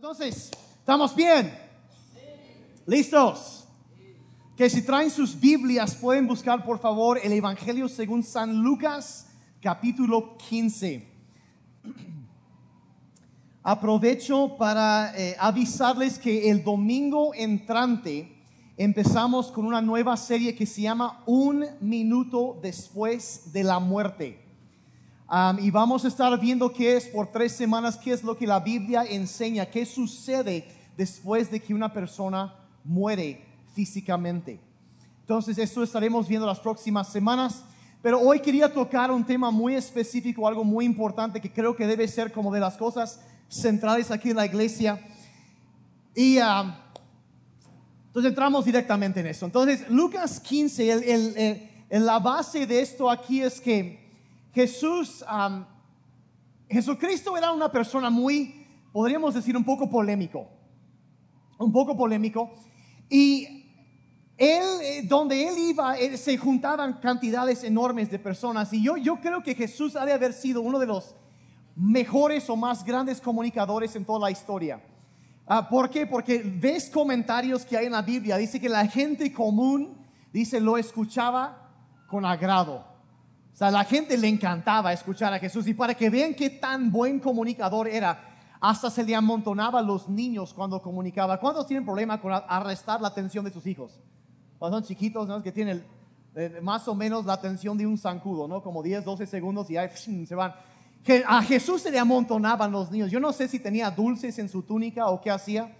Entonces, ¿estamos bien? ¿Listos? Que si traen sus Biblias pueden buscar por favor el Evangelio según San Lucas capítulo 15. Aprovecho para eh, avisarles que el domingo entrante empezamos con una nueva serie que se llama Un minuto después de la muerte. Um, y vamos a estar viendo qué es por tres semanas, qué es lo que la Biblia enseña, qué sucede después de que una persona muere físicamente. Entonces, esto estaremos viendo las próximas semanas. Pero hoy quería tocar un tema muy específico, algo muy importante que creo que debe ser como de las cosas centrales aquí en la iglesia. Y entonces entramos directamente en eso. Entonces, Lucas 15, el, el, la base de esto aquí es que Jesús, Jesucristo era una persona muy, podríamos decir, un poco polémico. Un poco polémico. Y él, eh, donde él iba, se juntaban cantidades enormes de personas. Y yo, yo creo que Jesús ha de haber sido uno de los mejores o más grandes comunicadores en toda la historia. Ah, ¿Por qué? Porque ves comentarios que hay en la Biblia. Dice que la gente común, dice, lo escuchaba con agrado. O sea, la gente le encantaba escuchar a Jesús y para que vean qué tan buen comunicador era, hasta se le amontonaba a los niños cuando comunicaba. ¿Cuántos tienen problema con arrestar la atención de sus hijos? Cuando son chiquitos, ¿no? Que tienen eh, más o menos la atención de un zancudo, ¿no? Como 10, 12 segundos y ahí se van. Que a Jesús se le amontonaban los niños. Yo no sé si tenía dulces en su túnica o qué hacía,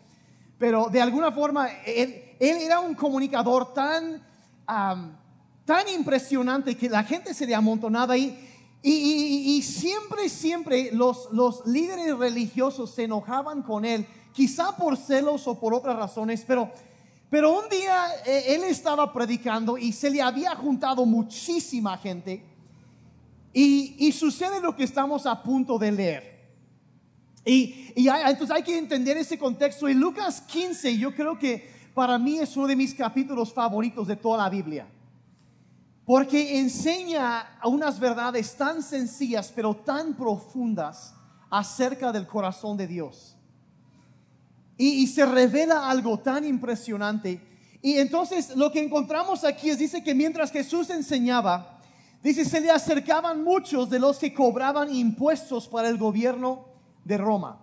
pero de alguna forma él, era un comunicador tan tan impresionante que la gente se le amontonaba ahí. Y, y, siempre, siempre los, los líderes religiosos se enojaban con él, quizá por celos o por otras razones, pero, pero un día eh, él estaba predicando y se le había juntado muchísima gente. Y, y sucede lo que estamos a punto de leer. Y, y entonces hay que entender ese contexto. Y Lucas 15, yo creo que para mí es uno de mis capítulos favoritos de toda la Biblia porque enseña unas verdades tan sencillas pero tan profundas acerca del corazón de Dios. Y, se revela algo tan impresionante. Y entonces lo que encontramos aquí es, dice que mientras Jesús enseñaba, dice, se le acercaban muchos de los que cobraban impuestos para el gobierno de Roma.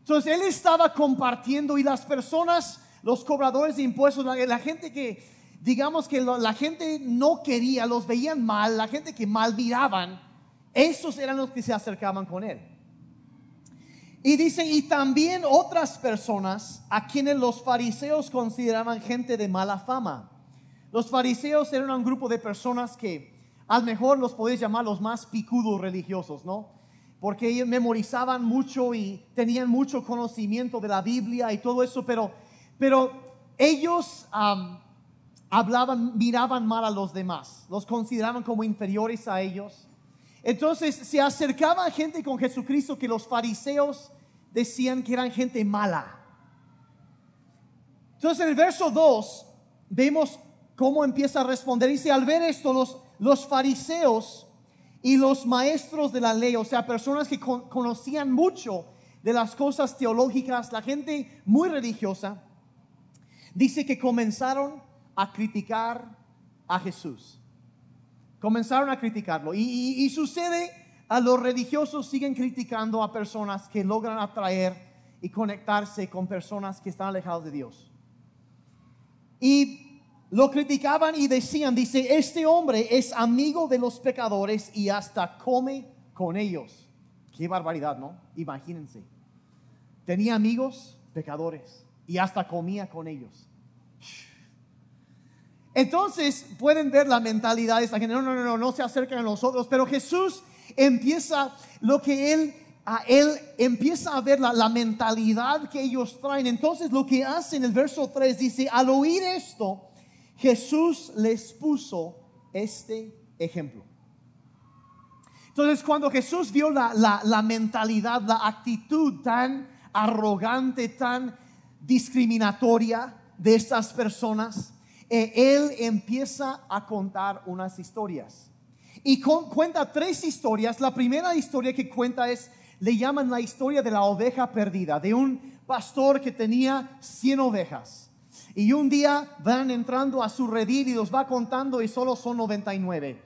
Entonces él estaba compartiendo y las personas, los cobradores de impuestos, la gente que digamos que la gente no quería, los veían mal, la gente que mal miraban, esos eran los que se acercaban con él. Y dice, y también otras personas a quienes los fariseos consideraban gente de mala fama. Los fariseos eran un grupo de personas que a lo mejor los podéis llamar los más picudos religiosos, ¿no? Porque ellos memorizaban mucho y tenían mucho conocimiento de la Biblia y todo eso, pero, pero ellos hablaban, miraban mal a los demás, los consideraban como inferiores a ellos. Entonces se acercaba gente con Jesucristo que los fariseos decían que eran gente mala. Entonces en el verso 2 vemos cómo empieza a responder. Dice, al ver esto, los, los fariseos y los maestros de la ley, o sea, personas que conocían mucho de las cosas teológicas, la gente muy religiosa, dice que comenzaron a criticar a Jesús. Comenzaron a criticarlo. Y, sucede, a los religiosos siguen criticando a personas que logran atraer y conectarse con personas que están alejados de Dios. Y lo criticaban y decían, dice, este hombre es amigo de los pecadores y hasta come con ellos. Qué barbaridad, ¿no? Imagínense. Tenía amigos pecadores y hasta comía con ellos. Entonces pueden ver la mentalidad de esa gente, no, no, no, no, se acercan a nosotros, pero Jesús empieza lo que él, a él empieza a ver la, la mentalidad que ellos traen. Entonces lo que hace en el verso 3 dice, al oír esto, Jesús les puso este ejemplo. Entonces cuando Jesús vio la, la, la mentalidad, la actitud tan arrogante, tan discriminatoria de estas personas, él empieza a contar unas historias. Y cuenta tres historias. La primera historia que cuenta es, le llaman la historia de la oveja perdida, de un pastor que tenía 100 ovejas. Y un día van entrando a su redil y los va contando y solo son 99.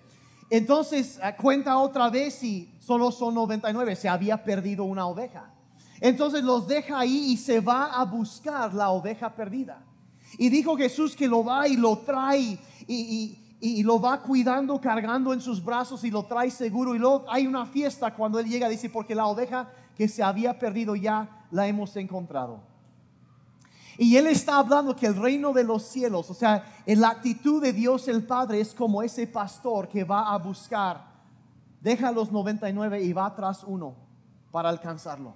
Entonces eh, cuenta otra vez y solo son 99. Se había perdido una oveja. Entonces los deja ahí y se va a buscar la oveja perdida. Y dijo Jesús que lo va y lo trae y, lo va cuidando, cargando en sus brazos y lo trae seguro. Y luego hay una fiesta cuando él llega, dice, porque la oveja que se había perdido ya la hemos encontrado. Y él está hablando que el reino de los cielos, o sea, en la actitud de Dios el Padre es como ese pastor que va a buscar, deja los 99 y va tras uno para alcanzarlo.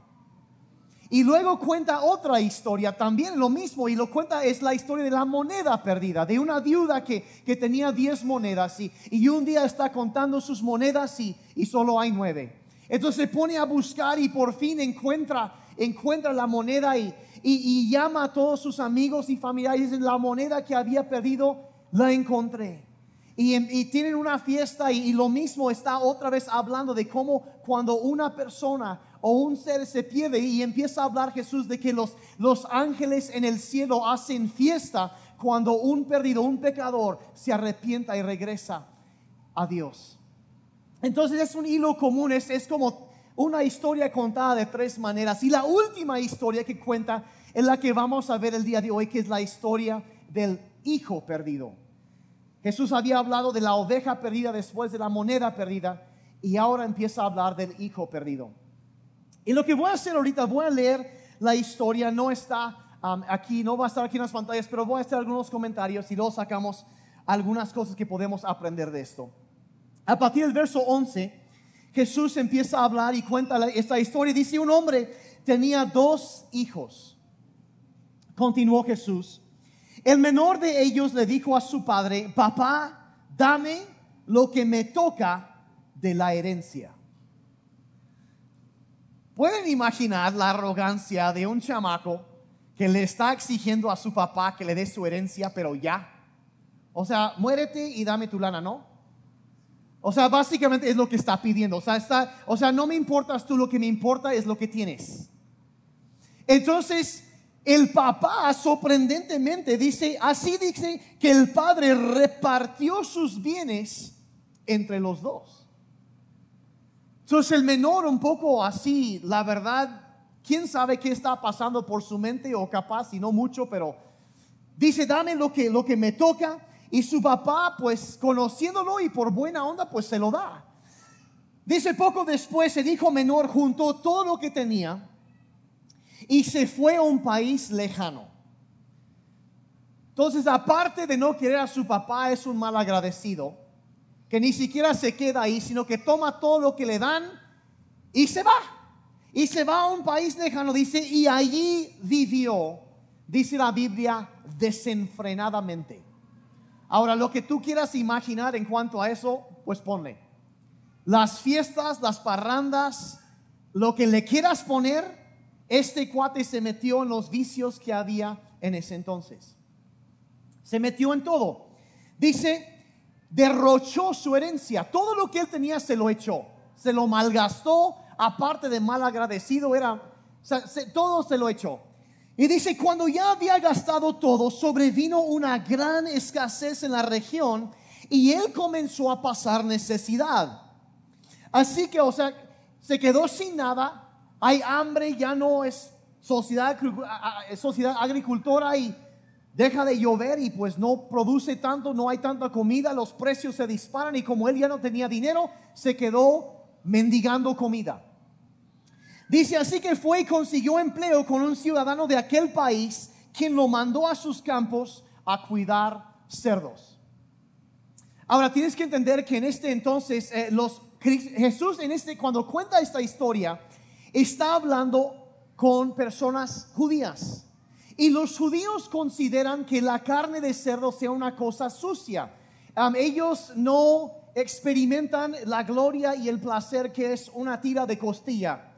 Y luego cuenta otra historia, también lo mismo, y lo cuenta, es la historia de la moneda perdida, de una viuda que, que tenía 10 monedas y, y, un día está contando sus monedas y, y solo hay nueve. Entonces se pone a buscar y por fin encuentra, encuentra la moneda y, y, llama a todos sus amigos y familiares y dice, la moneda que había perdido la encontré. Y, tienen una fiesta y, lo mismo está otra vez hablando de cómo cuando una persona o un ser se pierde y empieza a hablar Jesús de que los, los ángeles en el cielo hacen fiesta cuando un perdido, un pecador se arrepienta y regresa a Dios. Entonces es un hilo común, es, es como una historia contada de tres maneras. Y la última historia que cuenta es la que vamos a ver el día de hoy, que es la historia del hijo perdido. Jesús había hablado de la oveja perdida después de la moneda perdida y ahora empieza a hablar del hijo perdido. Y lo que voy a hacer ahorita, voy a leer la historia, no está um, aquí, no va a estar aquí en las pantallas, pero voy a hacer algunos comentarios y luego sacamos algunas cosas que podemos aprender de esto. A partir del verso 11, Jesús empieza a hablar y cuenta esta historia. Dice, un hombre tenía dos hijos. Continuó Jesús. El menor de ellos le dijo a su padre, papá, dame lo que me toca de la herencia. ¿Pueden imaginar la arrogancia de un chamaco que le está exigiendo a su papá que le dé su herencia, pero ya? O sea, muérete y dame tu lana, ¿no? O sea, básicamente es lo que está pidiendo. O sea, está, o sea, no me importas tú, lo que me importa es lo que tienes. Entonces, el papá sorprendentemente dice, así dice que el padre repartió sus bienes entre los dos. Entonces el menor un poco así, la verdad, quién sabe qué está pasando por su mente o capaz y no mucho, pero dice, dame lo que, lo que me toca. Y su papá, pues conociéndolo y por buena onda, pues se lo da. Dice poco después, el hijo menor juntó todo lo que tenía y se fue a un país lejano. Entonces, aparte de no querer a su papá, es un mal agradecido, que ni siquiera se queda ahí, sino que toma todo lo que le dan y se va. Y se va a un país lejano, dice, y allí vivió, dice la Biblia, desenfrenadamente. Ahora, lo que tú quieras imaginar en cuanto a eso, pues ponle. Las fiestas, las parrandas, lo que le quieras poner, este cuate se metió en los vicios que había en ese entonces. Se metió en todo. Dice, derrochó su herencia. Todo lo que él tenía se lo echó. Se lo malgastó. Aparte de mal agradecido, era, todo se lo echó. Y dice, cuando ya había gastado todo, sobrevino una gran escasez en la región y él comenzó a pasar necesidad. Así que, o sea, se quedó sin nada, hay hambre, ya no es sociedad, sociedad agricultora y deja de llover y pues no produce tanto, no hay tanta comida, los precios se disparan y como él ya no tenía dinero, se quedó mendigando comida. Dice así que fue y consiguió empleo con un ciudadano de aquel país, quien lo mandó a sus campos a cuidar cerdos. Ahora tienes que entender que en este entonces eh, los Jesús en este cuando cuenta esta historia está hablando con personas judías. Y los judíos consideran que la carne de cerdo sea una cosa sucia. ellos no experimentan la gloria y el placer que es una tira de costilla.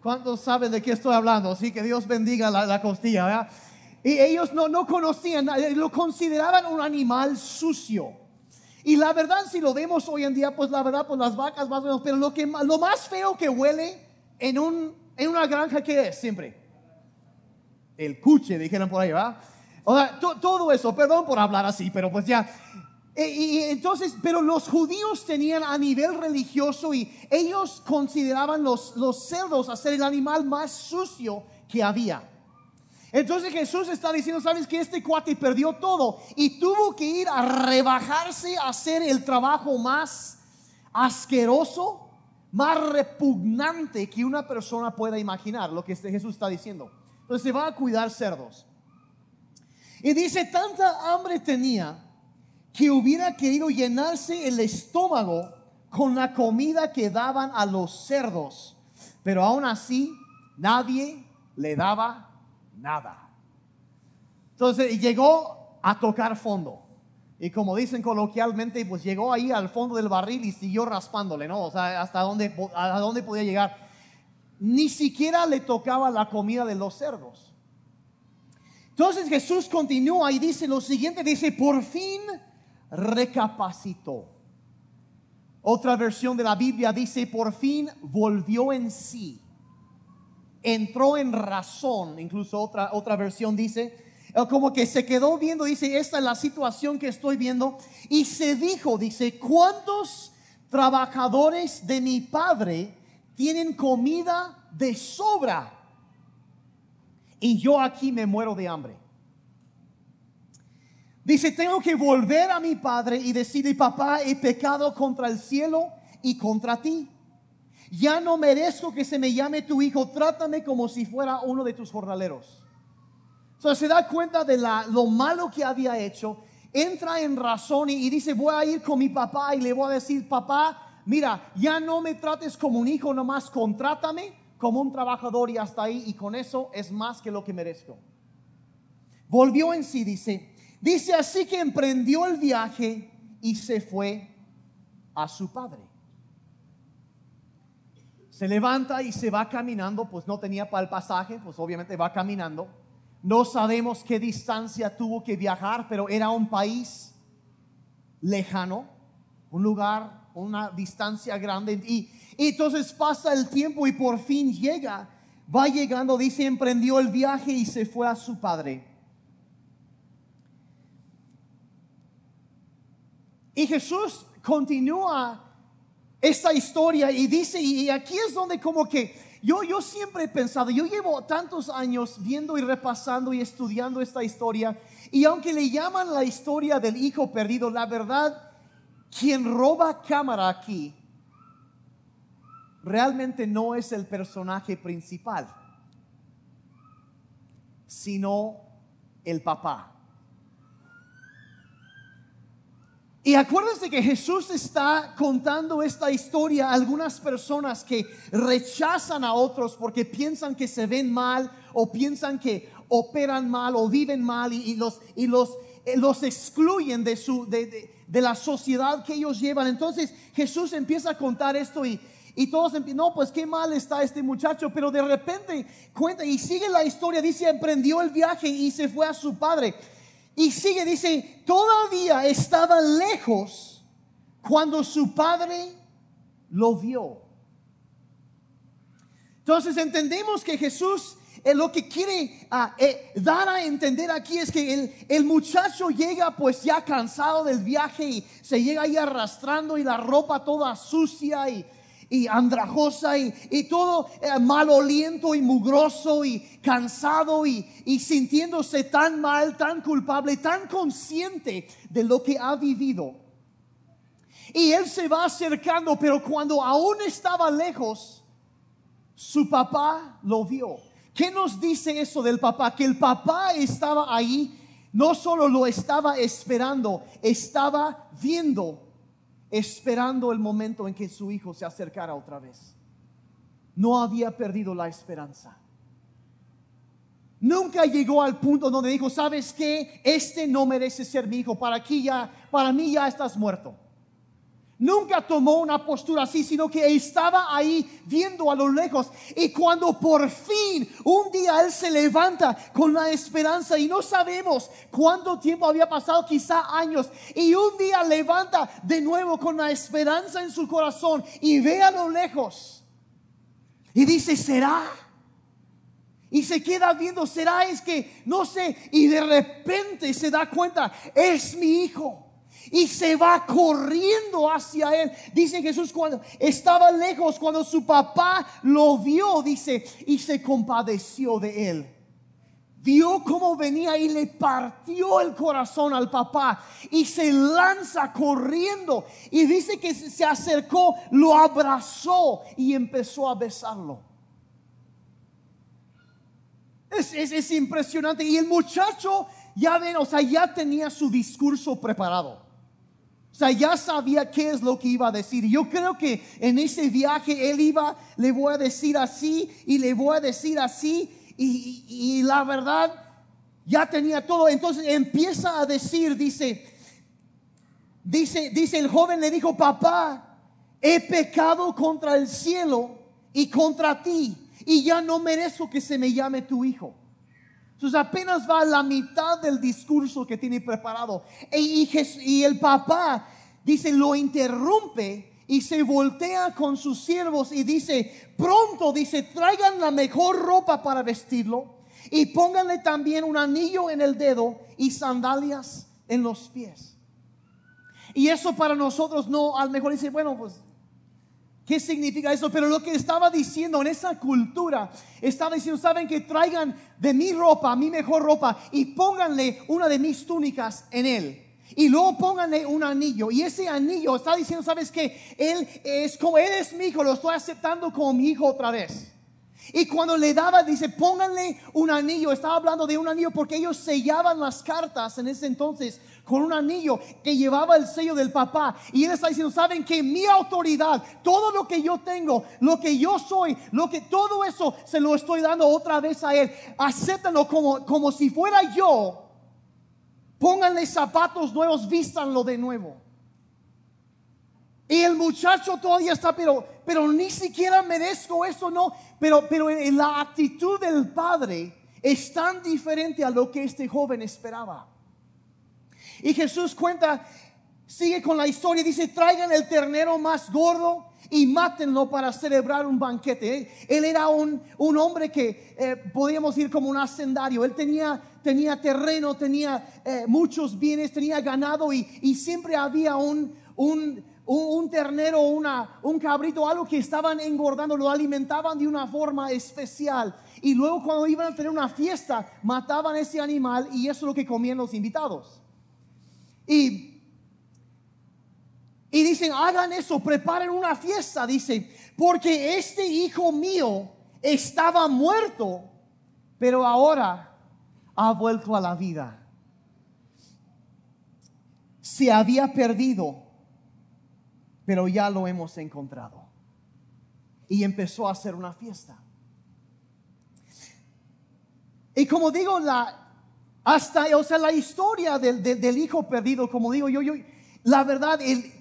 ¿Cuántos saben de qué estoy hablando? Sí, que Dios bendiga la, costilla. Y ellos no, no conocían, eh, lo consideraban un animal sucio. Y la verdad, si lo vemos hoy en día, pues la verdad, pues las vacas más o menos, pero lo, que, lo más feo que huele en, un, en una granja, ¿qué es siempre? El cuche, dijeron por ahí, ¿va? O sea, todo eso, perdón por hablar así, pero pues ya. E, y, entonces, pero los judíos tenían a nivel religioso y ellos consideraban los, los cerdos a ser el animal más sucio que había. Entonces Jesús está diciendo, sabes que este cuate perdió todo y tuvo que ir a rebajarse a hacer el trabajo más asqueroso, más repugnante que una persona pueda imaginar, lo que este Jesús está diciendo. Entonces se va a cuidar cerdos. Y dice, tanta hambre tenía que hubiera querido llenarse el estómago con la comida que daban a los cerdos, pero aún así nadie le daba nada. Entonces llegó a tocar fondo. Y como dicen coloquialmente, pues llegó ahí al fondo del barril y siguió raspándole, ¿no? O sea, hasta dónde, a dónde podía llegar. Ni siquiera le tocaba la comida de los cerdos. Entonces Jesús continúa y dice lo siguiente, dice, por fin recapacitó. Otra versión de la Biblia dice, por fin volvió en sí. Entró en razón, incluso otra, otra versión dice, eh, como que se quedó viendo, dice, esta es la situación que estoy viendo. Y se dijo, dice, ¿cuántos trabajadores de mi padre tienen comida de sobra? Y yo aquí me muero de hambre. Dice, tengo que volver a mi padre y decirle, papá, he pecado contra el cielo y contra ti. Ya no merezco que se me llame tu hijo, trátame como si fuera uno de tus jornaleros. Entonces se da cuenta de la, lo malo que había hecho, entra en razón y, y dice, voy a ir con mi papá y le voy a decir, papá, mira, ya no me trates como un hijo, nomás contrátame como un trabajador y hasta ahí, y con eso es más que lo que merezco. Volvió en sí, dice, Dice así que emprendió el viaje y se fue a su padre. Se levanta y se va caminando, pues no tenía para el pasaje, pues obviamente va caminando. No sabemos qué distancia tuvo que viajar, pero era un país lejano, un lugar, una distancia grande. Y, entonces pasa el tiempo y por fin llega, va llegando, dice, emprendió el viaje y se fue a su padre. Y Jesús continúa esta historia y dice, y aquí es donde como que yo, yo siempre he pensado, yo llevo tantos años viendo y repasando y estudiando esta historia, y aunque le llaman la historia del hijo perdido, la verdad, quien roba cámara aquí realmente no es el personaje principal, sino el papá. Y acuérdense que Jesús está contando esta historia a algunas personas que rechazan a otros porque piensan que se ven mal o piensan que operan mal o viven mal y, los, y los, eh, los excluyen de, su, de, la sociedad que ellos llevan. Entonces Jesús empieza a contar esto y, y todos no, pues qué mal está este muchacho, pero de repente cuenta y sigue la historia, dice, emprendió el viaje y se fue a su padre. Y sigue, dice, todavía estaba lejos cuando su padre lo vio. Entonces entendemos que Jesús lo que quiere ah, eh, dar a entender aquí es que el, muchacho llega pues ya cansado del viaje y se llega ahí arrastrando y la ropa toda sucia y andrajosa y, todo eh, maloliento y mugroso y cansado y sintiéndose tan mal, tan culpable, tan consciente de lo que ha vivido. Y él se va acercando, pero cuando aún estaba lejos, su papá lo vio. ¿Qué nos dice eso del papá? Que el papá estaba ahí, no solo lo estaba esperando, estaba viendo esperando el momento en que su hijo se acercara otra vez. No había perdido la esperanza. Nunca llegó al punto donde dijo, ¿sabes qué? Este no merece ser mi hijo. Para aquí ya, para mí ya estás muerto nunca tomó una postura así, sino que estaba ahí viendo a lo lejos. Y cuando por fin un día Él se levanta con la esperanza y no sabemos cuánto tiempo había pasado, quizá años, y un día levanta de nuevo con la esperanza en su corazón y ve a lo lejos. Y dice, ¿será? Y se queda viendo, será es que, no sé, y de repente se da cuenta, es mi hijo. Y se va corriendo hacia él. Dice Jesús cuando estaba lejos, cuando su papá lo vio, dice, y se compadeció de él vio cómo venía y le partió el corazón al papá y se lanza corriendo y dice que se acercó, lo abrazó y empezó a besarlo. Es, es, impresionante. Y el muchacho, ya ven, o sea, ya tenía su discurso preparado. Sea, ya sabía qué es lo que iba a decir. Yo creo que en ese viaje él iba, le voy a decir así y le voy a decir así y, la verdad ya tenía todo. Entonces empieza a decir, dice, dice, dice el joven le dijo, papá, he pecado contra el cielo y contra ti y ya no merezco que se me llame tu hijo. Entonces apenas va a la mitad del discurso que tiene preparado. E, y, y el papá dice, lo interrumpe y se voltea con sus siervos y dice, pronto, dice, traigan la mejor ropa para vestirlo y pónganle también un anillo en el dedo y sandalias en los pies. Y eso para nosotros no, al mejor dice, bueno, pues, ¿qué significa eso? Pero lo que estaba diciendo en esa cultura, estaba diciendo, saben que traigan de mi ropa, mi mejor ropa, y pónganle una de mis túnicas en él. Y luego pónganle un anillo. Y ese anillo está diciendo, ¿sabes que Él es como, Él es mi hijo, lo estoy aceptando como mi hijo otra vez. Y cuando le daba, dice, pónganle un anillo. Estaba hablando de un anillo porque ellos sellaban las cartas en ese entonces con un anillo que llevaba el sello del papá. Y él está diciendo, saben que mi autoridad, todo lo que yo tengo, lo que yo soy, lo que todo eso se lo estoy dando otra vez a él. Acéptanlo como, como si fuera yo Pónganle zapatos nuevos, vístanlo de nuevo. Y el muchacho todavía está, pero, pero ni siquiera merezco eso, no. Pero, pero la actitud del padre es tan diferente a lo que este joven esperaba. Y Jesús cuenta, sigue con la historia, dice, traigan el ternero más gordo y mátenlo para celebrar un banquete. Él era un, un hombre que eh, podíamos ir como un hacendario. Él tenía, tenía terreno, tenía eh, muchos bienes, tenía ganado y, y siempre había un, un, un, ternero, una, un cabrito, algo que estaban engordando, lo alimentaban de una forma especial. Y luego cuando iban a tener una fiesta, mataban ese animal y eso es lo que comían los invitados. Y y dicen, hagan eso, preparen una fiesta, dice, porque este hijo mío estaba muerto, pero ahora ha vuelto a la vida. Se había perdido, pero ya lo hemos encontrado. Y empezó a hacer una fiesta. Y como digo, la, hasta, o sea, la historia del, del hijo perdido, como digo yo, yo, la verdad, el,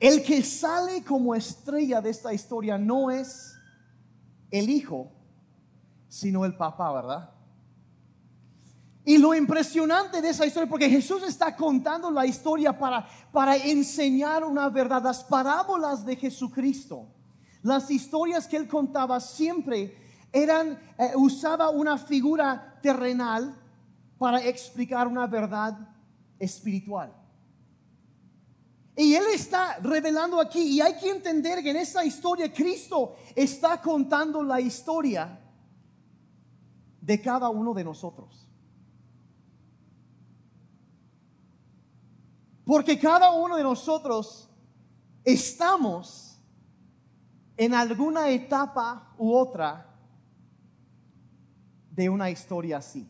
el que sale como estrella de esta historia no es el hijo, sino el papá, ¿verdad? Y lo impresionante de esa historia, porque Jesús está contando la historia para, para enseñar una verdad, las parábolas de Jesucristo, las historias que él contaba siempre eran, eh, usaba una figura terrenal para explicar una verdad espiritual. Y Él está revelando aquí, y hay que entender que en esta historia Cristo está contando la historia de cada uno de nosotros. Porque cada uno de nosotros estamos en alguna etapa u otra de una historia así.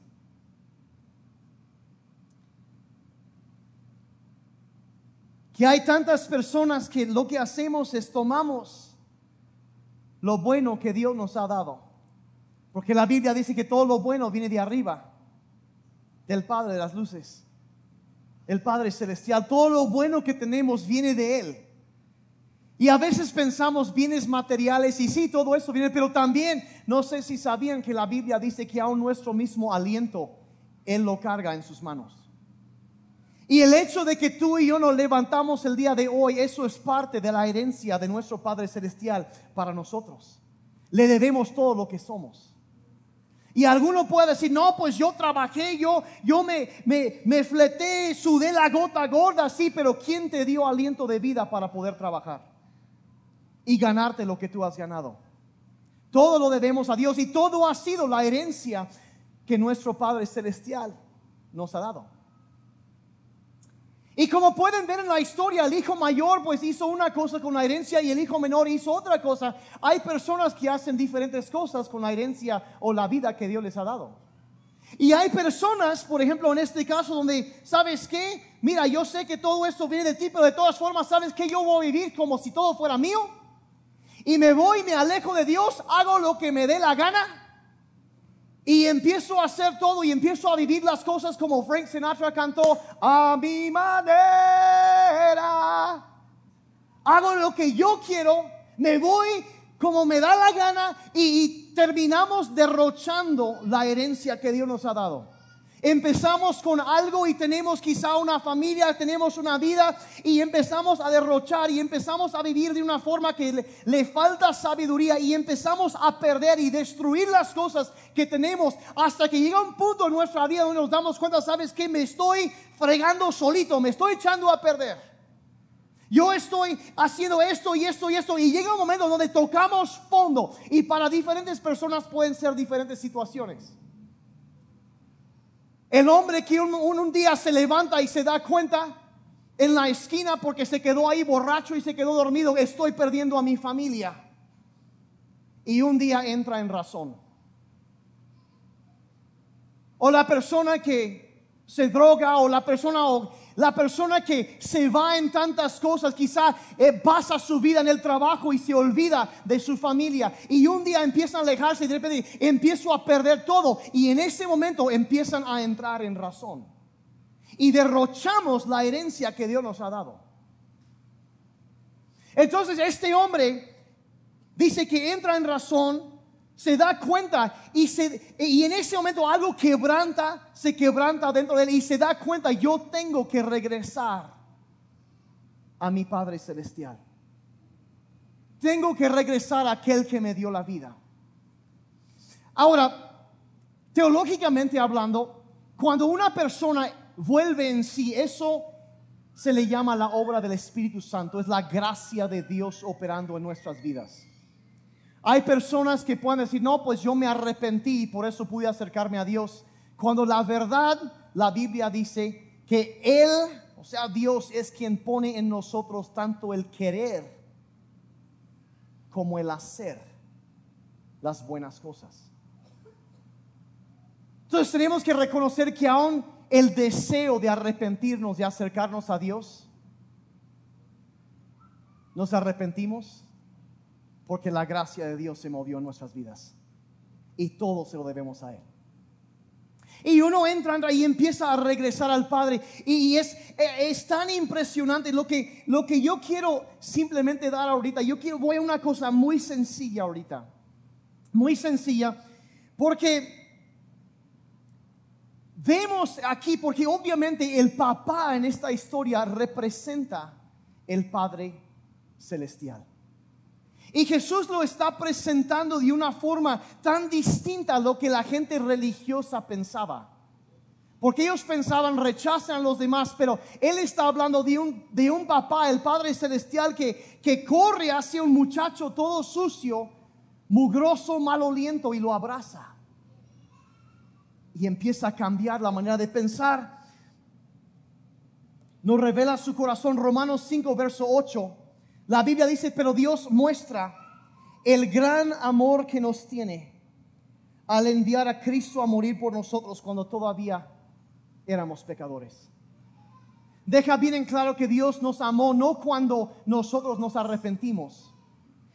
Que hay tantas personas que lo que hacemos es tomamos lo bueno que Dios nos ha dado. Porque la Biblia dice que todo lo bueno viene de arriba, del Padre de las luces, el Padre celestial. Todo lo bueno que tenemos viene de Él. Y a veces pensamos bienes materiales y sí, todo eso viene, pero también no sé si sabían que la Biblia dice que aún nuestro mismo aliento Él lo carga en sus manos. Y el hecho de que tú y yo nos levantamos el día de hoy, eso es parte de la herencia de nuestro Padre Celestial para nosotros. Le debemos todo lo que somos. Y alguno puede decir, no, pues yo trabajé, yo, yo me, me, me fleté, sudé la gota gorda, sí, pero ¿quién te dio aliento de vida para poder trabajar? Y ganarte lo que tú has ganado. Todo lo debemos a Dios y todo ha sido la herencia que nuestro Padre Celestial nos ha dado. Y como pueden ver en la historia, el hijo mayor pues hizo una cosa con la herencia y el hijo menor hizo otra cosa. Hay personas que hacen diferentes cosas con la herencia o la vida que Dios les ha dado. Y hay personas, por ejemplo, en este caso donde, ¿sabes qué? Mira, yo sé que todo esto viene de ti, pero de todas formas, ¿sabes que Yo voy a vivir como si todo fuera mío. Y me voy, me alejo de Dios, hago lo que me dé la gana. Y empiezo a hacer todo y empiezo a vivir las cosas como Frank Sinatra cantó, a mi manera. Hago lo que yo quiero, me voy como me da la gana y, terminamos derrochando la herencia que Dios nos ha dado. Empezamos con algo y tenemos quizá una familia, tenemos una vida y empezamos a derrochar y empezamos a vivir de una forma que le, falta sabiduría y empezamos a perder y destruir las cosas que tenemos hasta que llega un punto en nuestra vida donde nos damos cuenta, sabes que me estoy fregando solito, me estoy echando a perder. Yo estoy haciendo esto y esto y esto y llega un momento donde tocamos fondo y para diferentes personas pueden ser diferentes situaciones. El hombre que un, día se levanta y se da cuenta en la esquina porque se quedó ahí borracho y se quedó dormido, estoy perdiendo a mi familia. Y un día entra en razón. O la persona que se droga o la persona la persona que se va en tantas cosas, quizá eh, pasa su vida en el trabajo y se olvida de su familia. Y un día empiezan a alejarse y de repente empiezo a perder todo. Y en ese momento empiezan a entrar en razón. Y derrochamos la herencia que Dios nos ha dado. Entonces este hombre dice que entra en razón se da cuenta y, se, y en ese momento algo quebranta, se quebranta dentro de él y se da cuenta, yo tengo que regresar a mi Padre Celestial. Tengo que regresar a aquel que me dio la vida. Ahora, teológicamente hablando, cuando una persona vuelve en sí, eso se le llama la obra del Espíritu Santo, es la gracia de Dios operando en nuestras vidas. Hay personas que pueden decir, no, pues yo me arrepentí y por eso pude acercarme a Dios. Cuando la verdad, la Biblia dice que Él, o sea, Dios es quien pone en nosotros tanto el querer como el hacer las buenas cosas. Entonces tenemos que reconocer que aún el deseo de arrepentirnos, de acercarnos a Dios, nos arrepentimos porque la gracia de Dios se movió en nuestras vidas. Y todo se lo debemos a Él. Y uno entra, y empieza a regresar al Padre. Y es, es tan impresionante lo que, lo que yo quiero simplemente dar ahorita. Yo quiero, voy a una cosa muy sencilla ahorita. Muy sencilla. Porque vemos aquí, porque obviamente el papá en esta historia representa el Padre Celestial. Y Jesús lo está presentando de una forma tan distinta a lo que la gente religiosa pensaba. Porque ellos pensaban, rechazan a los demás, pero Él está hablando de un, de un papá, el Padre Celestial, que, que corre hacia un muchacho todo sucio, mugroso, maloliento y lo abraza. Y empieza a cambiar la manera de pensar. Nos revela su corazón, Romanos 5, verso 8 la Biblia dice, pero Dios muestra el gran amor que nos tiene al enviar a Cristo a morir por nosotros cuando todavía éramos pecadores. Deja bien en claro que Dios nos amó no cuando nosotros nos arrepentimos,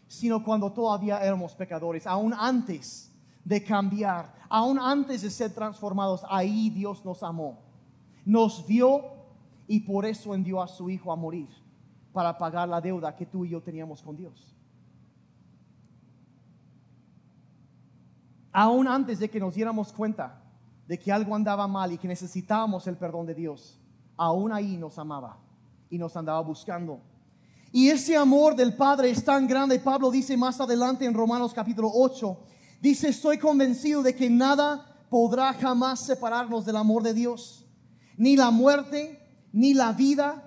sino cuando todavía éramos pecadores, aún antes de cambiar, aún antes de ser transformados, ahí Dios nos amó. Nos vio y por eso envió a su Hijo a morir para pagar la deuda que tú y yo teníamos con Dios. Aún antes de que nos diéramos cuenta de que algo andaba mal y que necesitábamos el perdón de Dios, aún ahí nos amaba y nos andaba buscando. Y ese amor del Padre es tan grande, Pablo dice más adelante en Romanos capítulo 8, dice, estoy convencido de que nada podrá jamás separarnos del amor de Dios. Ni la muerte, ni la vida,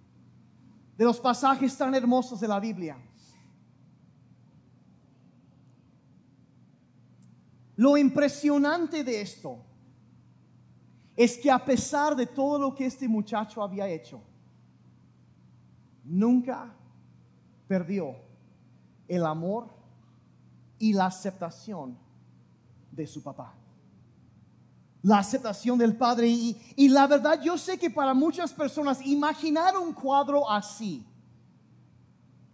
De los pasajes tan hermosos de la Biblia. Lo impresionante de esto es que a pesar de todo lo que este muchacho había hecho, nunca perdió el amor y la aceptación de su papá. La aceptación del padre. Y, la verdad, yo sé que para muchas personas imaginar un cuadro así,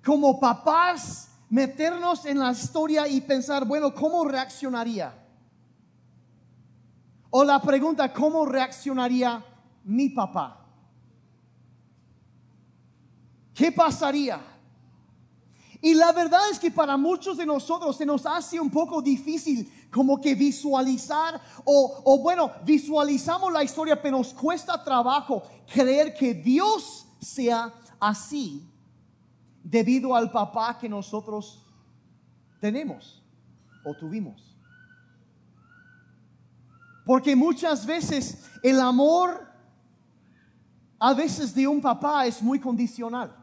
como papás, meternos en la historia y pensar, bueno, ¿cómo reaccionaría? O la pregunta, ¿cómo reaccionaría mi papá? ¿Qué pasaría? Y la verdad es que para muchos de nosotros se nos hace un poco difícil como que visualizar o, o, bueno, visualizamos la historia, pero nos cuesta trabajo creer que Dios sea así debido al papá que nosotros tenemos o tuvimos. Porque muchas veces el amor a veces de un papá es muy condicional.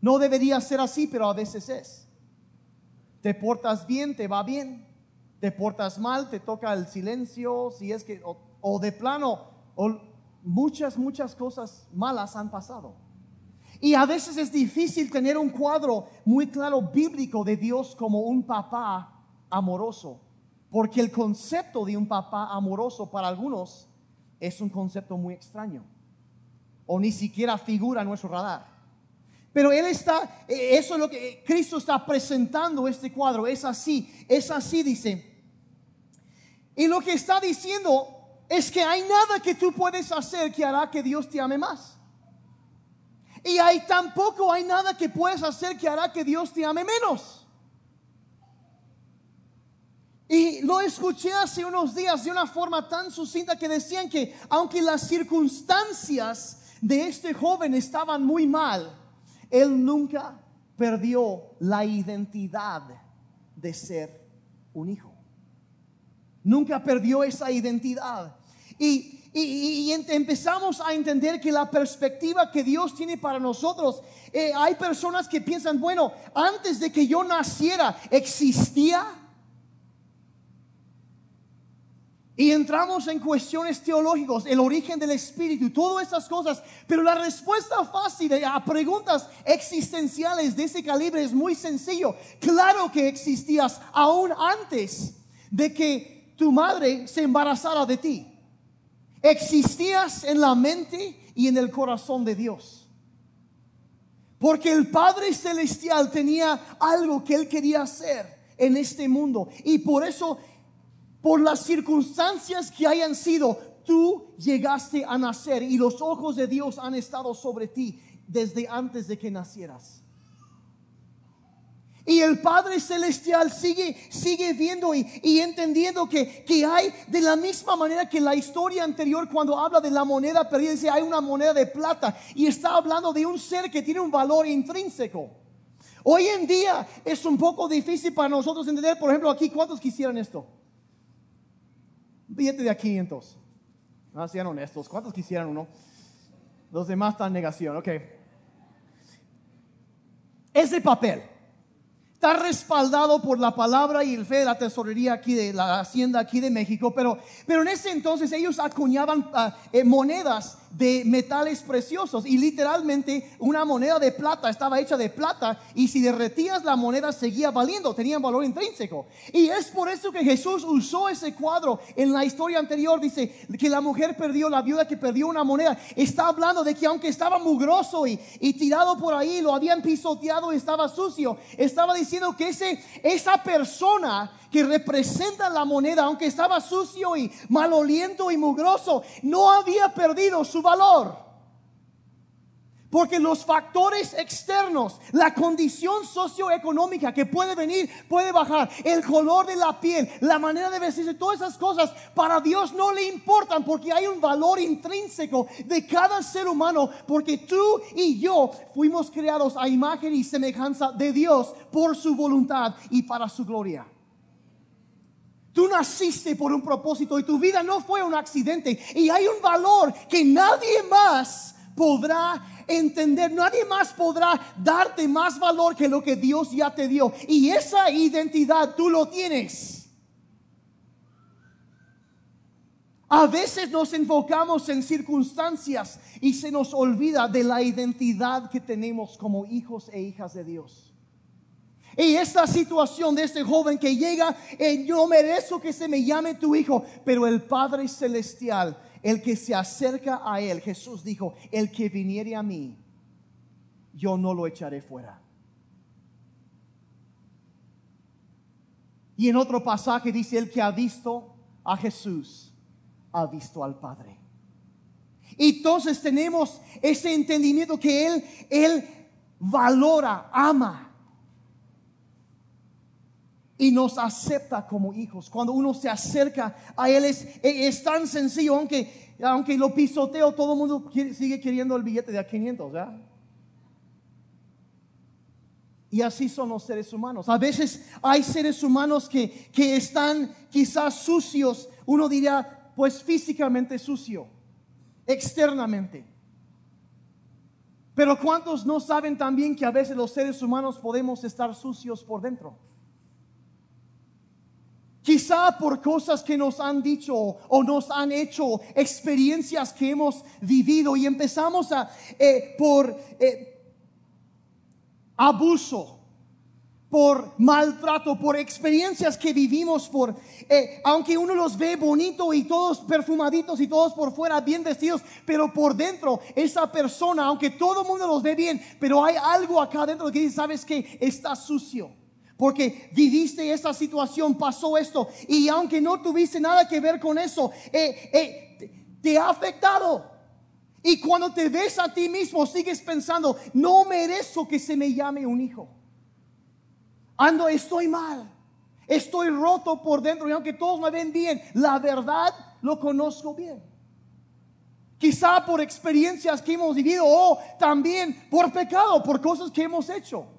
No debería ser así, pero a veces es. Te portas bien, te va bien. Te portas mal, te toca el silencio, si es que, o, de plano, o muchas, muchas cosas malas han pasado. Y a veces es difícil tener un cuadro muy claro bíblico de Dios como un papá amoroso, porque el concepto de un papá amoroso para algunos es un concepto muy extraño, o ni siquiera figura en nuestro radar. Pero Él está, eh, eso es lo que Cristo está presentando este cuadro, es así, es así, dice. Y lo que está diciendo es que hay nada que tú puedes hacer que hará que Dios te ame más. Y hay tampoco hay nada que puedes hacer que hará que Dios te ame menos. Y lo escuché hace unos días de una forma tan sucinta que decían que aunque las circunstancias de este joven estaban muy mal, él nunca perdió la identidad de ser un hijo. Nunca perdió esa identidad. Y, empezamos a entender que la perspectiva que Dios tiene para nosotros, eh, hay personas que piensan, bueno, antes de que yo naciera, ¿existía? Y entramos en cuestiones teológicas, el origen del espíritu, todas esas cosas. Pero la respuesta fácil a preguntas existenciales de ese calibre es muy sencillo. Claro que existías aún antes de que tu madre se embarazara de ti. Existías en la mente y en el corazón de Dios. Porque el Padre Celestial tenía algo que Él quería hacer en este mundo. Y por eso por las circunstancias que hayan sido, tú llegaste a nacer y los ojos de Dios han estado sobre ti desde antes de que nacieras. Y el Padre Celestial sigue, sigue viendo y, y entendiendo que, que, hay de la misma manera que la historia anterior cuando habla de la moneda perdida, dice hay una moneda de plata y está hablando de un ser que tiene un valor intrínseco. Hoy en día es un poco difícil para nosotros entender, por ejemplo, aquí, ¿cuántos quisieran esto? Billete de a 500. No sean honestos. ¿Cuántos quisieran uno? Los demás están en negación. Ok. Ese papel está respaldado por la palabra y el fe de la tesorería aquí de la hacienda aquí de México, pero, pero en ese entonces ellos acuñaban ah, eh, monedas de metales preciosos. Y literalmente una moneda de plata estaba hecha de plata y si derretías la moneda seguía valiendo, tenía valor intrínseco. Y es por eso que Jesús usó ese cuadro en la historia anterior, dice que la mujer perdió, la viuda que perdió una moneda, está hablando de que aunque estaba mugroso y, y tirado por ahí, lo habían pisoteado y estaba sucio, estaba diciendo que ese, esa persona que representa la moneda, aunque estaba sucio y maloliento y mugroso, no había perdido su valor. Porque los factores externos, la condición socioeconómica que puede venir, puede bajar, el color de la piel, la manera de vestirse, todas esas cosas para Dios no le importan porque hay un valor intrínseco de cada ser humano, porque tú y yo fuimos creados a imagen y semejanza de Dios por su voluntad y para su gloria. Tú naciste por un propósito y tu vida no fue un accidente. Y hay un valor que nadie más podrá entender, nadie más podrá darte más valor que lo que Dios ya te dio. Y esa identidad tú lo tienes. A veces nos enfocamos en circunstancias y se nos olvida de la identidad que tenemos como hijos e hijas de Dios. Y esta situación de este joven que llega, eh, yo merezco que se me llame tu hijo, pero el Padre Celestial, el que se acerca a él, Jesús dijo, el que viniere a mí, yo no lo echaré fuera. Y en otro pasaje dice, el que ha visto a Jesús, ha visto al Padre. Y entonces tenemos ese entendimiento que Él, Él valora, ama y nos acepta como hijos. Cuando uno se acerca a Él es, es tan sencillo, aunque, aunque lo pisoteo, todo el mundo sigue queriendo el billete de a 500, ¿ya? Y así son los seres humanos. A veces hay seres humanos que, que están quizás sucios, uno diría, pues físicamente sucio, externamente. Pero ¿cuántos no saben también que a veces los seres humanos podemos estar sucios por dentro? Quizá por cosas que nos han dicho o nos han hecho, experiencias que hemos vivido y empezamos a, eh, por eh, abuso, por maltrato, por experiencias que vivimos, por, eh, aunque uno los ve bonito y todos perfumaditos y todos por fuera bien vestidos, pero por dentro esa persona, aunque todo el mundo los ve bien, pero hay algo acá dentro que dice, sabes que está sucio porque viviste esa situación, pasó esto, y aunque no tuviste nada que ver con eso, eh, eh, te ha afectado. Y cuando te ves a ti mismo, sigues pensando, no merezco que se me llame un hijo. Ando, estoy mal, estoy roto por dentro, y aunque todos me ven bien, la verdad lo conozco bien. Quizá por experiencias que hemos vivido o también por pecado, por cosas que hemos hecho.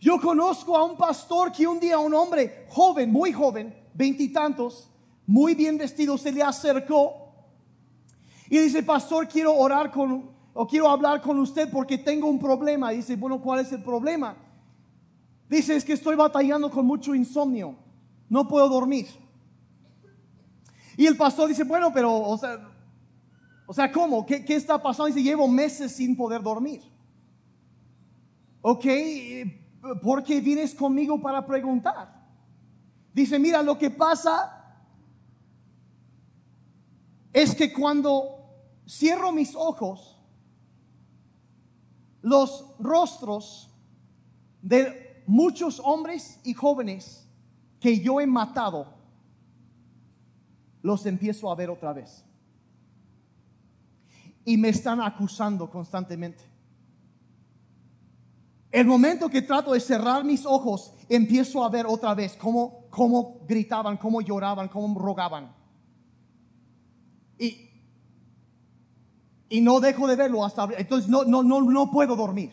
Yo conozco a un pastor que un día un hombre joven, muy joven, veintitantos, muy bien vestido, se le acercó y dice, pastor, quiero orar con, o quiero hablar con usted porque tengo un problema. dice, bueno, ¿cuál es el problema? Dice, es que estoy batallando con mucho insomnio, no puedo dormir. Y el pastor dice, bueno, pero, o sea, o sea ¿cómo? ¿Qué, qué está pasando? Dice, llevo meses sin poder dormir. Ok, ¿por qué vienes conmigo para preguntar? Dice, mira, lo que pasa es que cuando cierro mis ojos, los rostros de muchos hombres y jóvenes que yo he matado, los empiezo a ver otra vez. Y me están acusando constantemente. El momento que trato de cerrar mis ojos, empiezo a ver otra vez cómo, cómo gritaban, cómo lloraban, cómo rogaban. Y, y no dejo de verlo hasta... Entonces no, no, no, no puedo dormir.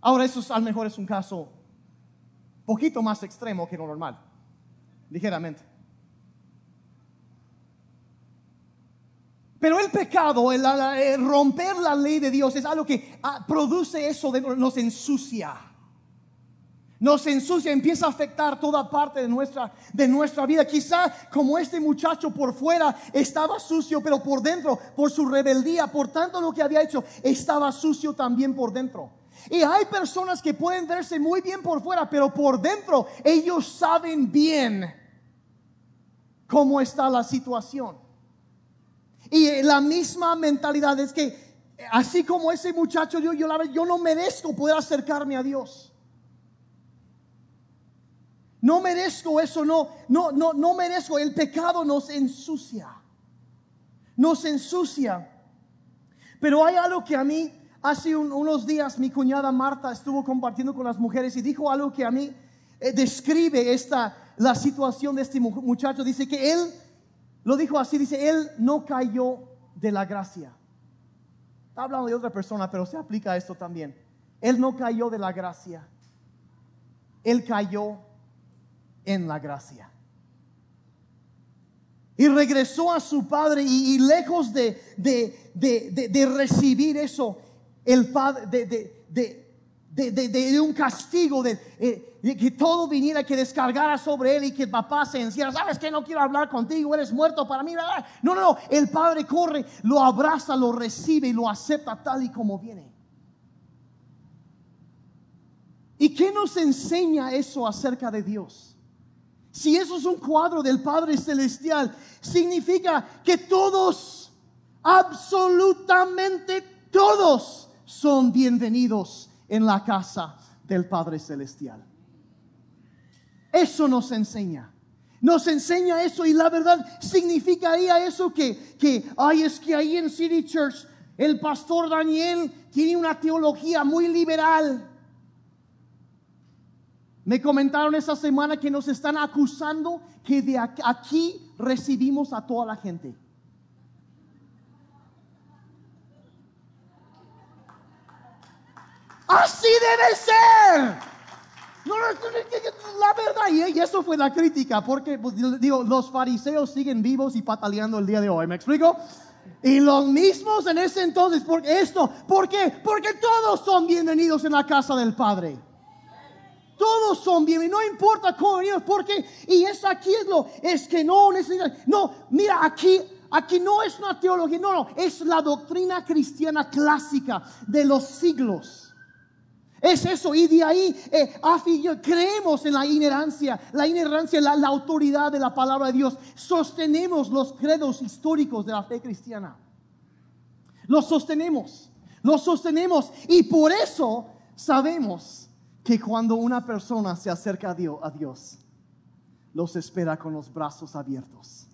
Ahora eso a lo mejor es un caso poquito más extremo que lo normal, ligeramente. Pero el pecado, el, romper la ley de Dios es algo que ah, produce eso, nos ensucia. nos ensucia, empieza a afectar toda parte de nuestra, de nuestra vida. Quizá como este muchacho por fuera estaba sucio, pero por dentro, por su rebeldía, por tanto lo que había hecho, estaba sucio también por dentro. Y hay personas que pueden verse muy bien por fuera, pero por dentro ellos saben bien cómo está la situación. Y la misma mentalidad es que así como ese muchacho, yo, yo, yo no merezco poder acercarme a Dios. No merezco eso, no, no, no, no merezco. El pecado nos ensucia. Nos ensucia. Pero hay algo que a mí, hace unos días, mi cuñada Marta estuvo compartiendo con las mujeres y dijo algo que a mí eh, describe esta, la situación de este muchacho. Dice que él, lo dijo así, dice, él no cayó de la gracia. Está hablando de otra persona, pero se aplica a esto también. Él no cayó de la gracia. Él cayó en la gracia. Y regresó a su padre y, lejos de, de, recibir eso, el padre, de, un castigo, eh, de, que todo viniera, que descargara sobre él y que papá se encierra. ¿Sabes que No quiero hablar contigo, eres muerto para mí. No, no, no. El padre corre, lo abraza, lo recibe y lo acepta tal y como viene. ¿Y qué nos enseña eso acerca de Dios? Si eso es un cuadro del Padre Celestial, significa que todos, absolutamente todos, son bienvenidos en la casa del Padre Celestial. Eso nos enseña. Nos enseña eso y la verdad significaría eso que, que, ay, es que ahí en City Church el pastor Daniel tiene una teología muy liberal. Me comentaron esta semana que nos están acusando que de aquí recibimos a toda la gente. Así debe ser. No, la verdad, y eso fue la crítica, porque pues, digo, los fariseos siguen vivos y pataleando el día de hoy, ¿me explico? Y los mismos en ese entonces, porque esto, ¿por? Porque todos son bienvenidos en la casa del Padre. Todos son bienvenidos, no importa cómo venimos, porque, y es aquí es lo, es que no necesitan, no, mira, aquí, aquí no es una teología, no, no, es la doctrina cristiana clásica de los siglos. Es eso, y de ahí eh, creemos en la inherencia, la inherencia, la, la autoridad de la palabra de Dios. Sostenemos los credos históricos de la fe cristiana. Los sostenemos, los sostenemos, y por eso sabemos que cuando una persona se acerca a Dios, los espera con los brazos abiertos,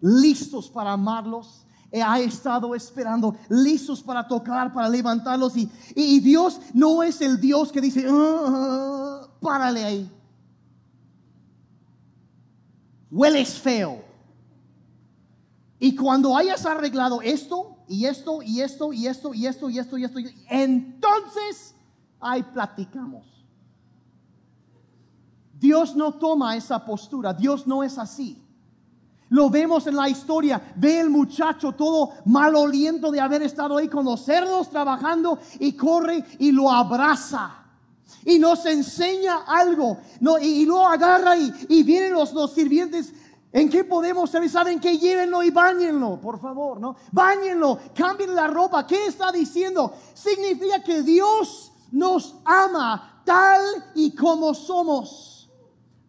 listos para amarlos. Ha estado esperando, listos para tocar, para levantarlos. Y, y Dios no es el Dios que dice, ah, párale ahí. Hueles feo. Y cuando hayas arreglado esto, y esto, y esto, y esto, y esto, y esto, y esto, entonces ahí platicamos. Dios no toma esa postura, Dios no es así. Lo vemos en la historia, ve el muchacho todo maloliento de haber estado ahí con los cerdos trabajando y corre y lo abraza. Y nos enseña algo, no, y, lo agarra y, vienen los, los sirvientes ¿En qué podemos servir? ¿Saben que Llévenlo y bañenlo, por favor, ¿no? Báñenlo, cambien la ropa. ¿Qué está diciendo? Significa que Dios nos ama tal y como somos,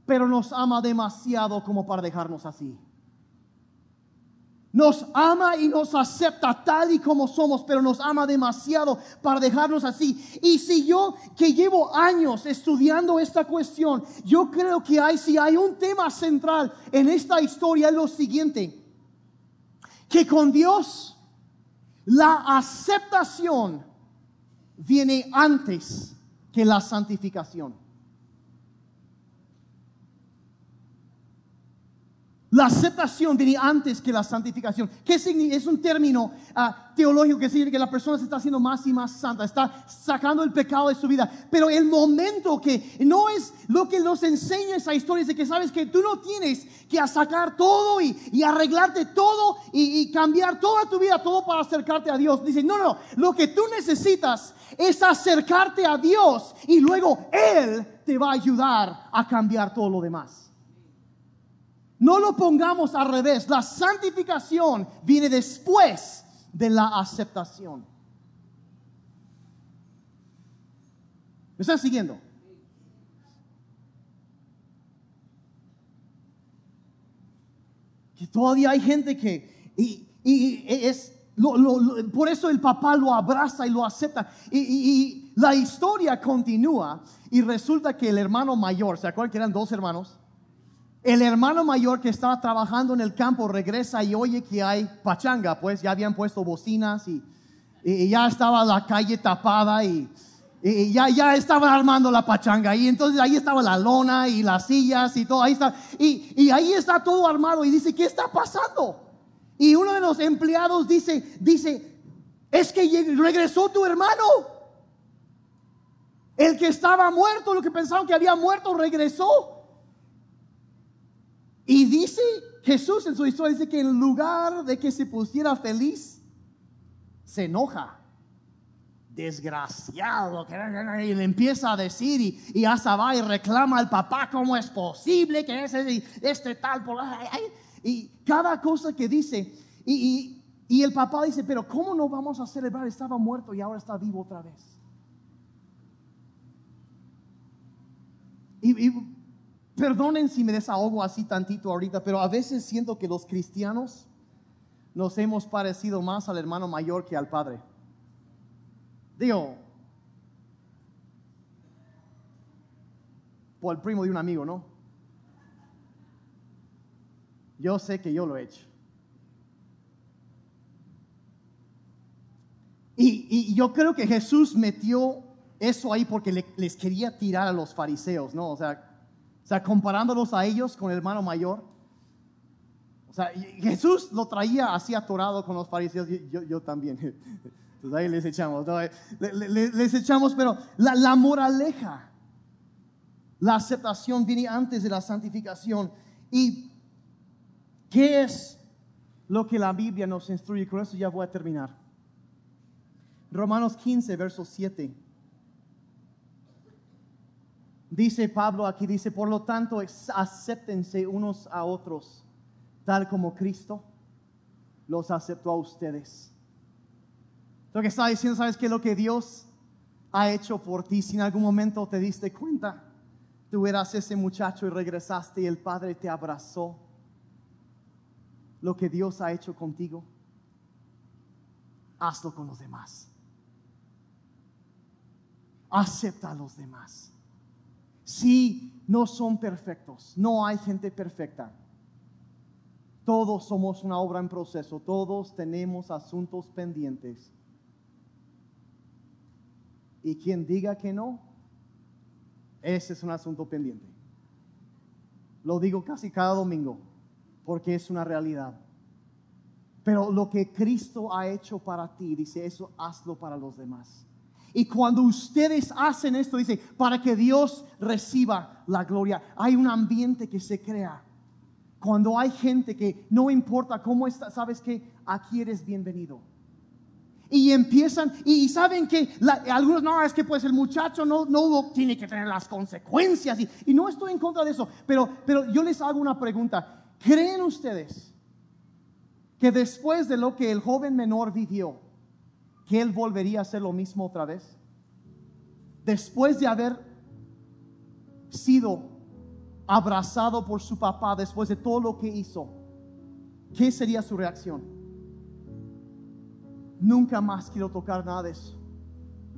pero nos ama demasiado como para dejarnos así. Nos ama y nos acepta tal y como somos, pero nos ama demasiado para dejarnos así. Y si yo que llevo años estudiando esta cuestión, yo creo que hay si hay un tema central en esta historia es lo siguiente, que con Dios la aceptación viene antes que la santificación. La aceptación viene antes que la santificación. ¿Qué significa? Es un término ah, teológico que significa que la persona se está haciendo más y más santa, está sacando el pecado de su vida. Pero el momento que no es lo que nos enseña esa historia, es de que sabes que tú no tienes que sacar todo y, arreglarte todo y, y, cambiar toda tu vida, todo para acercarte a Dios. Dice, no, no, lo que tú necesitas es acercarte a Dios y luego Él te va a ayudar a cambiar todo lo demás. No lo pongamos al revés. La santificación viene después de la aceptación. ¿Me están siguiendo? Que todavía hay gente que, y, es, por eso el papá lo abraza y lo acepta. Y, y, la historia continúa y resulta que el hermano mayor, ¿se acuerdan que eran dos hermanos? El hermano mayor que estaba trabajando en el campo regresa y oye que hay pachanga, pues ya habían puesto bocinas y, ya estaba la calle tapada y, ya, ya estaban armando la pachanga. Y entonces ahí estaba la lona y las sillas y todo, ahí está. Y, ahí está todo armado y dice, ¿qué está pasando? Y uno de los empleados dice, dice, es que regresó tu hermano. El que estaba muerto, lo que pensaban que había muerto, regresó. Y dice Jesús en su historia, dice que en lugar de que se pusiera feliz, se enoja. Desgraciado, y le empieza a decir y, hasta va y reclama al papá cómo es posible que ese, este tal, y cada cosa que dice, y, el papá dice, pero ¿cómo no vamos a celebrar? Estaba muerto y ahora está vivo otra vez. y, Perdonen si me desahogo así tantito ahorita, pero a veces siento que los cristianos nos hemos parecido más al hermano mayor que al padre. Digo, por el primo de un amigo, ¿no? Yo sé que yo lo he hecho. Y, yo creo que Jesús metió eso ahí porque les quería tirar a los fariseos, ¿no? O sea, o sea, comparándolos a ellos con el hermano mayor. O sea, Jesús lo traía así atorado con los fariseos, yo, yo también. Entonces ahí les echamos, les, echamos, pero la, la moraleja, la aceptación viene antes de la santificación. ¿Y qué es lo que la Biblia nos instruye? Con eso ya voy a terminar. Romanos 15, verso 7. Dice Pablo aquí, dice, por lo tanto, acéptense unos a otros, tal como Cristo los aceptó a ustedes. Lo que está diciendo, ¿sabes qué? Lo que Dios ha hecho por ti, si en algún momento te diste cuenta, tú eras ese muchacho y regresaste y el Padre te abrazó. Lo que Dios ha hecho contigo, hazlo con los demás. Acepta a los demás. Si no son perfectos, no hay gente perfecta. Todos somos una obra en proceso, todos tenemos asuntos pendientes. Y quien diga que no, ese es un asunto pendiente. Lo digo casi cada domingo, porque es una realidad. Pero lo que Cristo ha hecho para ti, dice eso, hazlo para los demás. Y cuando ustedes hacen esto, dice, para que Dios reciba la gloria, hay un ambiente que se crea. Cuando hay gente que no importa cómo está, sabes que aquí eres bienvenido. Y empiezan, y saben que algunos, no, es que pues el muchacho no, no tiene que tener las consecuencias. Y, no estoy en contra de eso, pero yo les hago una pregunta. ¿Creen ustedes que después de lo que el joven menor vivió, que él volvería a hacer lo mismo otra vez? Después de haber sido abrazado por su papá, después de todo lo que hizo, ¿qué sería su reacción? Nunca más quiero tocar nada de eso.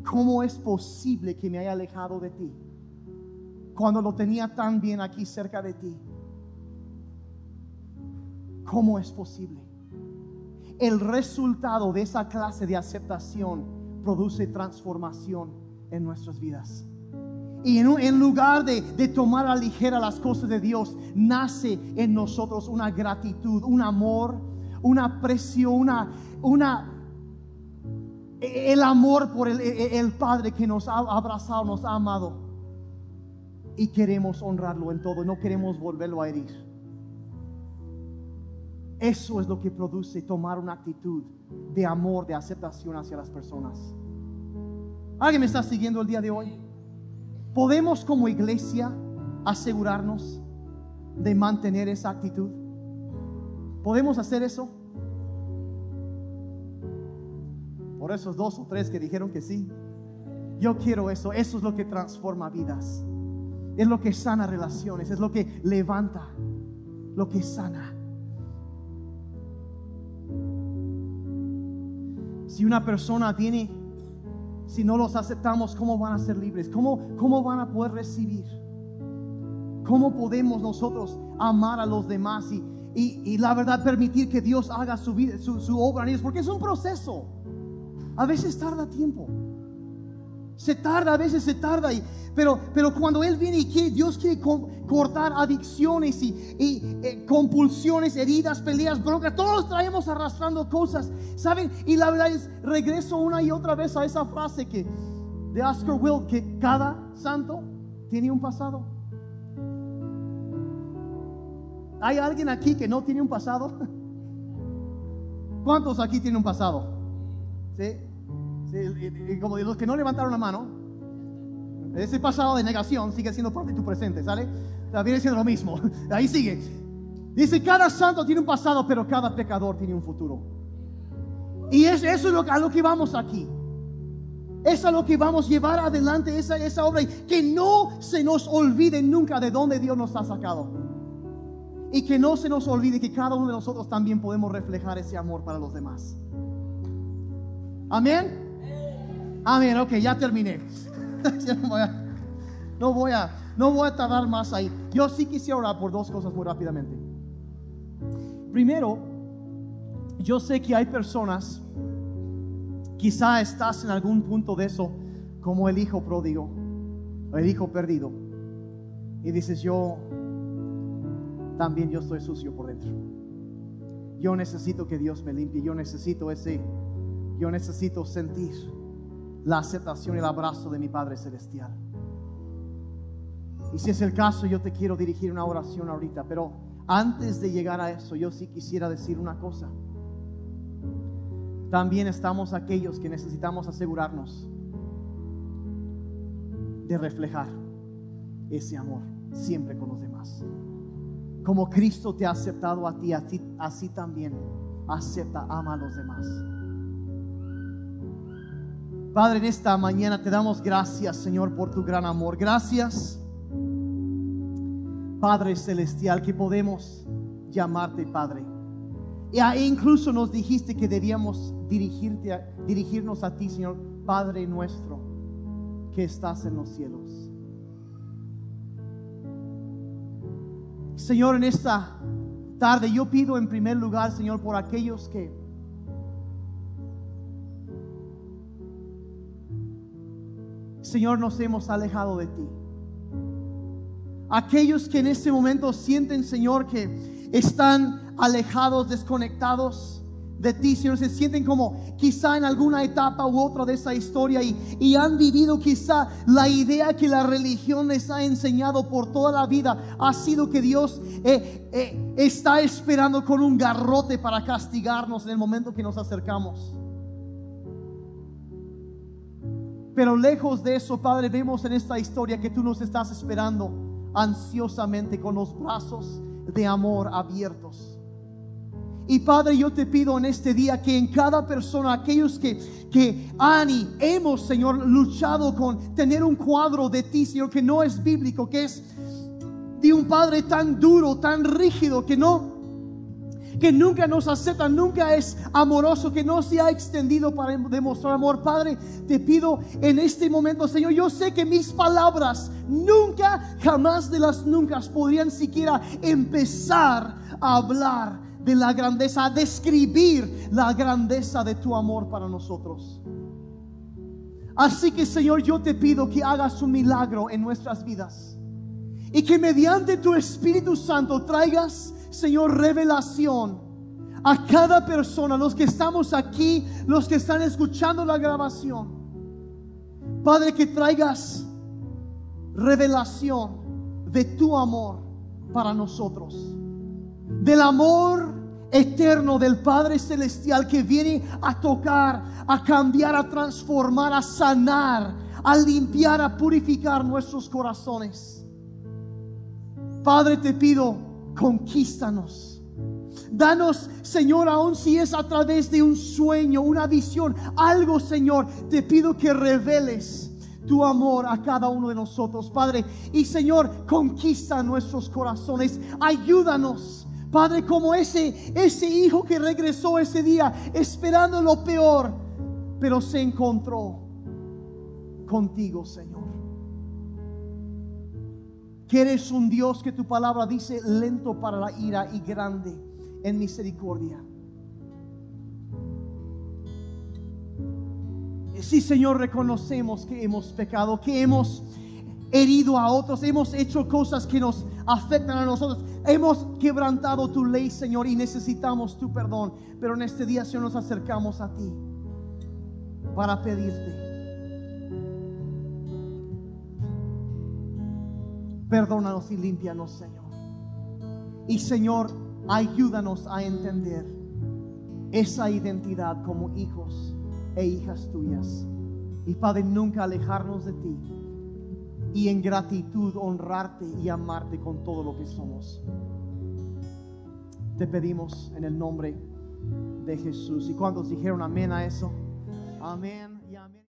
¿Cómo es posible que me haya alejado de ti? Cuando lo tenía tan bien aquí cerca de ti. ¿Cómo es posible? El resultado de esa clase de aceptación produce transformación en nuestras vidas. Y en, lugar de, de, tomar a ligera las cosas de Dios, nace en nosotros una gratitud, un amor, un aprecio, una, una, el amor por el, el Padre que nos ha abrazado, nos ha amado. Y queremos honrarlo en todo, no queremos volverlo a herir. Eso es lo que produce tomar una actitud de amor, de aceptación hacia las personas. ¿Alguien me está siguiendo el día de hoy? ¿Podemos como iglesia asegurarnos de mantener esa actitud? ¿Podemos hacer eso? Por esos dos o tres que dijeron que sí. Yo quiero eso. Eso es lo que transforma vidas. Es lo que sana relaciones. Es lo que levanta. Lo que sana. Si una persona tiene si no los aceptamos, ¿cómo van a ser libres? ¿Cómo, cómo van a poder recibir? ¿Cómo podemos nosotros amar a los demás y, y, la verdad permitir que Dios haga su, vida, su, su obra en ellos? Porque es un proceso. A veces tarda tiempo. Se tarda, a veces se tarda, pero, pero cuando Él viene y quiere, Dios quiere cortar adicciones y, eh, compulsiones, heridas, peleas, broncas, todos traemos arrastrando cosas, ¿saben? Y la verdad es, regreso una y otra vez a esa frase que de Oscar Wilde, que cada santo tiene un pasado. ¿Hay alguien aquí que no tiene un pasado? ¿Cuántos aquí tienen un pasado? ¿Sí? Y, como los que no levantaron la mano, ese pasado de negación sigue siendo parte de tu presente, ¿sale? Viene siendo lo mismo. Ahí sigue. Dice, cada santo tiene un pasado, pero cada pecador tiene un futuro. Y es, eso es lo, a lo que vamos aquí. Es a lo que vamos a llevar adelante esa, esa obra. Y que no se nos olvide nunca de dónde Dios nos ha sacado. Y que no se nos olvide que cada uno de nosotros también podemos reflejar ese amor para los demás. Amén. Amén, ok, ya terminé. no, voy a, no, voy a, tardar más ahí. Yo sí quisiera orar por dos cosas muy rápidamente. Primero, yo sé que hay personas, quizá estás en algún punto de eso, como el hijo pródigo, el hijo perdido, y dices, yo también yo estoy sucio por dentro. Yo necesito que Dios me limpie, yo necesito ese, yo necesito sentir la aceptación y el abrazo de mi Padre Celestial. Y si es el caso, yo te quiero dirigir una oración ahorita, pero antes de llegar a eso, yo sí quisiera decir una cosa. También estamos aquellos que necesitamos asegurarnos de reflejar ese amor siempre con los demás. Como Cristo te ha aceptado a ti, así, así también acepta, ama a los demás. Padre, en esta mañana te damos gracias, Señor, por tu gran amor. Gracias, Padre Celestial, que podemos llamarte Padre. E incluso nos dijiste que debíamos dirigirte dirigirnos a ti, Señor, Padre nuestro, que estás en los cielos. Señor, en esta tarde yo pido en primer lugar, Señor, por aquellos que Señor, nos hemos alejado de ti. Aquellos que en este momento sienten, Señor, que están alejados, desconectados de ti, Señor, se sienten como quizá en alguna etapa u otra de esa historia y, han vivido quizá la idea que la religión les ha enseñado por toda la vida ha sido que Dios eh, eh, está esperando con un garrote para castigarnos en el momento que nos acercamos. Pero lejos de eso, Padre, vemos en esta historia que tú nos estás esperando ansiosamente con los brazos de amor abiertos. Y Padre, yo te pido en este día que en cada persona, aquellos que, que han y hemos, Señor, luchado con tener un cuadro de ti, Señor, que no es bíblico, que es de un Padre tan duro, tan rígido, que no que nunca nos acepta, nunca es amoroso, que no se ha extendido para demostrar amor. Padre, te pido en este momento, Señor, yo sé que mis palabras nunca, jamás de las nunca podrían siquiera empezar a hablar de la grandeza, a describir la grandeza de tu amor para nosotros. Así que Señor, yo te pido que hagas un milagro en nuestras vidas. Y que mediante tu Espíritu Santo traigas, Señor, revelación a cada persona, los que estamos aquí, los que están escuchando la grabación. Padre, que traigas revelación de tu amor para nosotros. Del amor eterno del Padre Celestial que viene a tocar, a cambiar, a transformar, a sanar, a limpiar, a purificar nuestros corazones. Padre, te pido, conquístanos. Danos, Señor, aun si es a través de un sueño, una visión, algo, Señor, te pido que reveles tu amor a cada uno de nosotros, Padre. Y Señor, conquista nuestros corazones. Ayúdanos, Padre, como ese, ese hijo que regresó ese día esperando lo peor, pero se encontró contigo, Señor. Que eres un Dios que tu palabra dice lento para la ira y grande en misericordia. Sí, Señor, reconocemos que hemos pecado, que hemos herido a otros, hemos hecho cosas que nos afectan a nosotros, hemos quebrantado tu ley, Señor, y necesitamos tu perdón. Pero en este día, Señor, nos acercamos a ti para pedirte. Perdónanos y límpianos, Señor. Y Señor, ayúdanos a entender esa identidad como hijos e hijas tuyas. Y Padre, nunca alejarnos de ti y en gratitud honrarte y amarte con todo lo que somos. Te pedimos en el nombre de Jesús. ¿Y cuántos dijeron amén a eso? Amén.